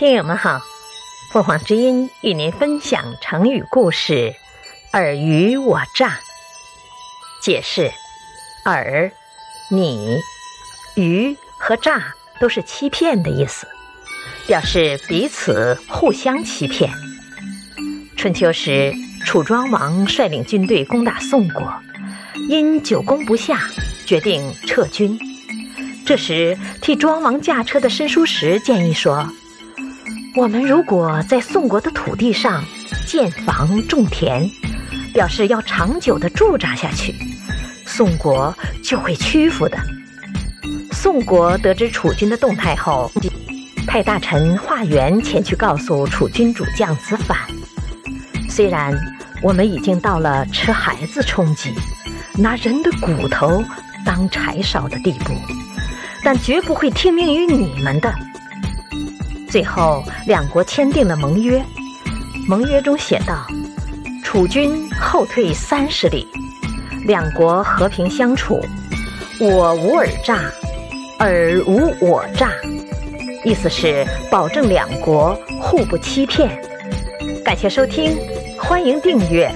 听友们好，凤凰之音与您分享成语故事“尔虞我诈”。解释：尔、你、虞和诈都是欺骗的意思，表示彼此互相欺骗。春秋时，楚庄王率领军队攻打宋国，因久攻不下，决定撤军。这时，替庄王驾车的申叔时建议说。我们如果在宋国的土地上建房种田，表示要长久的驻扎下去，宋国就会屈服的。宋国得知楚军的动态后，派大臣华元前去告诉楚军主将子反：虽然我们已经到了吃孩子充饥、拿人的骨头当柴烧的地步，但绝不会听命于你们的。最后，两国签订了盟约。盟约中写道：“楚军后退三十里，两国和平相处，我无尔诈，尔无我诈。”意思是保证两国互不欺骗。感谢收听，欢迎订阅。